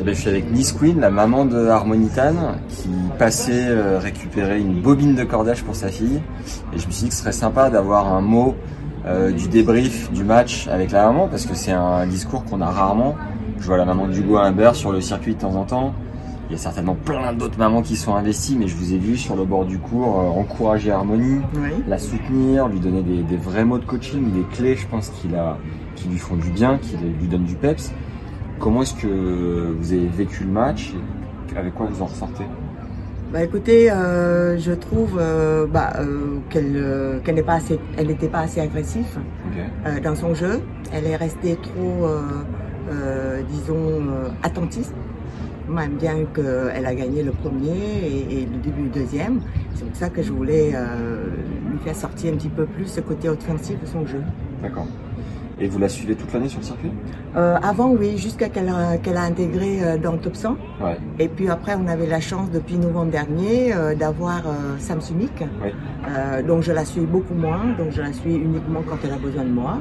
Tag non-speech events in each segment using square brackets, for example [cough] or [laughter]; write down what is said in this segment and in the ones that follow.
Eh ben, je suis avec Miss Queen, la maman de Harmonitan, qui passait euh, récupérer une bobine de cordage pour sa fille. Et je me suis dit que ce serait sympa d'avoir un mot euh, du débrief du match avec la maman, parce que c'est un discours qu'on a rarement. Je vois la maman d'Hugo Humbert sur le circuit de temps en temps. Il y a certainement plein d'autres mamans qui sont investies, mais je vous ai vu sur le bord du cours euh, encourager Harmonie, Oui. la soutenir, lui donner des, des vrais mots de coaching, des clés, je pense, qu'il a, qui lui font du bien, qui lui donnent du peps. Comment est-ce que vous avez vécu le match et avec quoi vous en ressortez? Bah écoutez, euh, je trouve euh, bah, euh, qu'elle qu'elle n'est pas assez, elle n'était pas assez agressive dans son jeu. Elle est restée trop, disons, attentiste. Même bien qu'elle a gagné le premier et, et le début du deuxième. C'est pour ça que je voulais lui faire sortir un petit peu plus ce côté offensif de son jeu. D'accord. Et vous la suivez toute l'année sur le circuit? Euh, avant, oui, jusqu'à qu'elle a, intégré euh, dans le top 100. Ouais. Et puis après, on avait la chance depuis novembre dernier euh, d'avoir Sam Sumik. Oui. Euh, donc je la suis beaucoup moins. Donc je la suis uniquement quand elle a besoin de moi,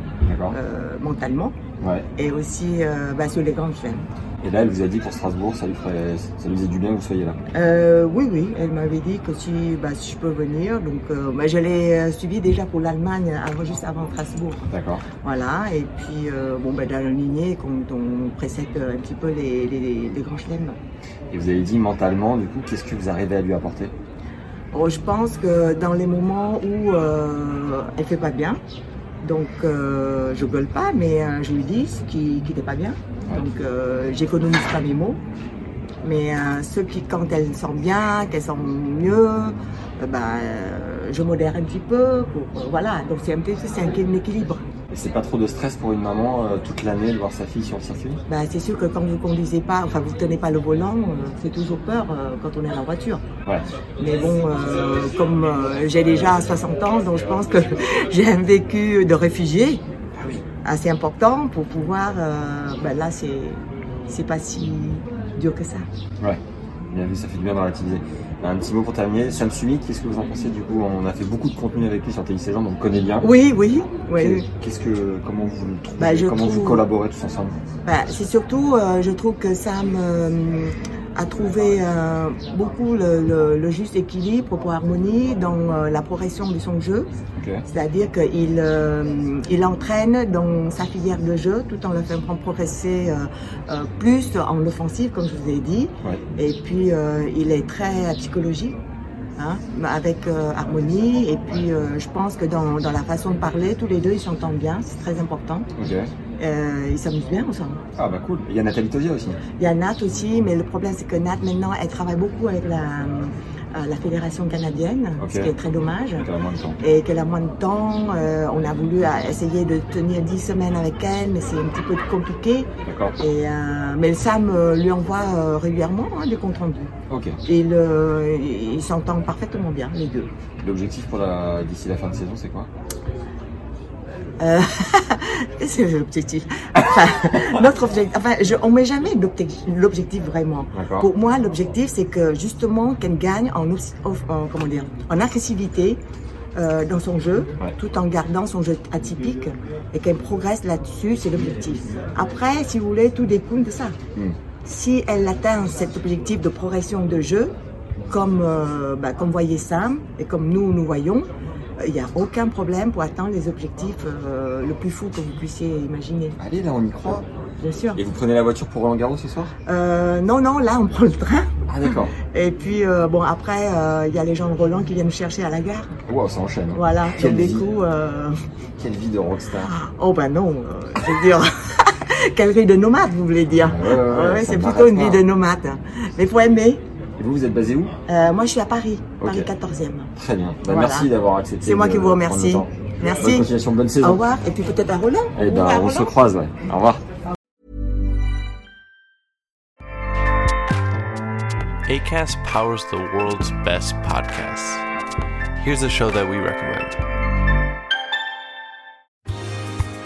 mentalement. Ouais. Et aussi euh, bah, sur les grandes chaînes. Et là, elle vous a dit pour Strasbourg, ça lui, ferait, ça lui faisait du bien que vous soyez là. Euh, oui, oui, elle m'avait dit que si, bah, si je peux venir. Donc euh, bah, je l'ai euh, suivi déjà pour l'Allemagne avant, juste avant Strasbourg. D'accord. Voilà. Et puis euh, bon, bah, dans la lignée, quand on précède euh, un petit peu les, les, les grands chelems. Et vous avez dit mentalement, du coup, qu'est-ce que vous arrivez à lui apporter? Bon, je pense que dans les moments où euh, elle fait pas bien, donc euh, je gueule pas, mais euh, je lui dis ce qui n'est pas bien. Donc euh, j'économise pas mes mots. Mais euh, ceux qui, quand elles sont bien, qu'elles sont mieux, bah, je modère un petit peu. Pour, voilà, donc c'est un peu c'est un équilibre. C'est pas trop de stress pour une maman euh, toute l'année de voir sa fille sur le circuit Bah, c'est sûr que quand vous conduisez pas, enfin vous tenez pas le volant, euh, c'est toujours peur euh, quand on est dans la voiture. Ouais. Mais bon, comme j'ai déjà 60 ans, donc je pense que [laughs] j'ai un vécu de réfugié assez important pour pouvoir. ben là, c'est c'est pas si dur que ça. Ouais. Bien vu, ça fait du bien de relativiser. Un petit mot pour terminer. Sam Sumi, qu'est-ce que vous en pensez du coup? On a fait beaucoup de contenu avec lui sur TI16 ans, donc on connaît bien. Oui, oui, oui. Qu'est-ce que, comment vous le trouvez Bah, Comment vous collaborez tous ensemble? Ben, c'est surtout, euh, je trouve que Sam a trouvé euh, beaucoup le, le- le juste équilibre pour harmonie dans euh, la progression de son jeu. C'est-à-dire qu'il euh, il entraîne dans sa filière de jeu tout en le faisant progresser plus en offensive, comme je vous ai dit. Ouais. Et puis, il est très psychologique. Hein, avec euh, harmonie. Et puis euh, je pense que dans, dans la façon de parler tous les deux ils s'entendent bien. C'est très important. Euh, ils s'amusent bien ensemble. Ah bah cool. Il y a Nathalie Tosia aussi. il y a Nat aussi, mais le problème c'est que Nat maintenant elle travaille beaucoup avec la, la fédération canadienne, ce qui est très dommage. Et qu'elle a moins de temps. euh, on a voulu euh, essayer de tenir 10 semaines avec elle, mais c'est un petit peu compliqué. D'accord. Et, euh, mais le Sam euh, lui envoie régulièrement hein, des comptes rendus. Ok. Et le- ils s'entendent parfaitement bien, les deux. L'objectif pour la d'ici la fin de saison, c'est quoi? Euh, [laughs] c'est l'objectif. Enfin, [laughs] notre objectif, enfin, je, on met jamais l'objectif vraiment. Pour moi, l'objectif, c'est que justement qu'elle gagne en, comment dire, en agressivité euh, dans son jeu, Ouais. tout en gardant son jeu atypique et qu'elle progresse là-dessus, c'est l'objectif. Après, si vous voulez, tout découle de ça. Hmm. Si elle atteint cet objectif de progression de jeu, comme, euh, bah, comme voyait Sam et comme nous, nous voyons, il n'y a aucun problème pour atteindre les objectifs euh, le plus fou que vous puissiez imaginer, Allez, là, on y croit. bien sûr. Et vous prenez la voiture pour Roland Garros ce soir? Euh, non, non, là, on prend le train. Ah d'accord. [laughs] Et puis, euh, bon, après, euh, il y a les gens de Roland qui viennent chercher à la gare. Wow, ça enchaîne. hein. Voilà, Quelle des vie. coups... euh, Quelle vie de rockstar. Oh ben non, euh, je veux dire... [laughs] Quelle vie de nomade, vous voulez dire Ouais, ouais, ouais, c'est plutôt une vie de nomade. Mais il faut aimer. Et vous, vous êtes basé où euh, Moi, je suis à Paris, Paris okay. 14e. Très bien. Bah, voilà. Merci d'avoir accepté. C'est moi qui vous remercie. Merci. Bonne continuation, bonne saison. Au revoir. Et puis peut-être à Roland. Eh ben, on Roland. se croise, ouais. Au revoir. ACAST powers the world's best podcasts. Here's a show that we recommend.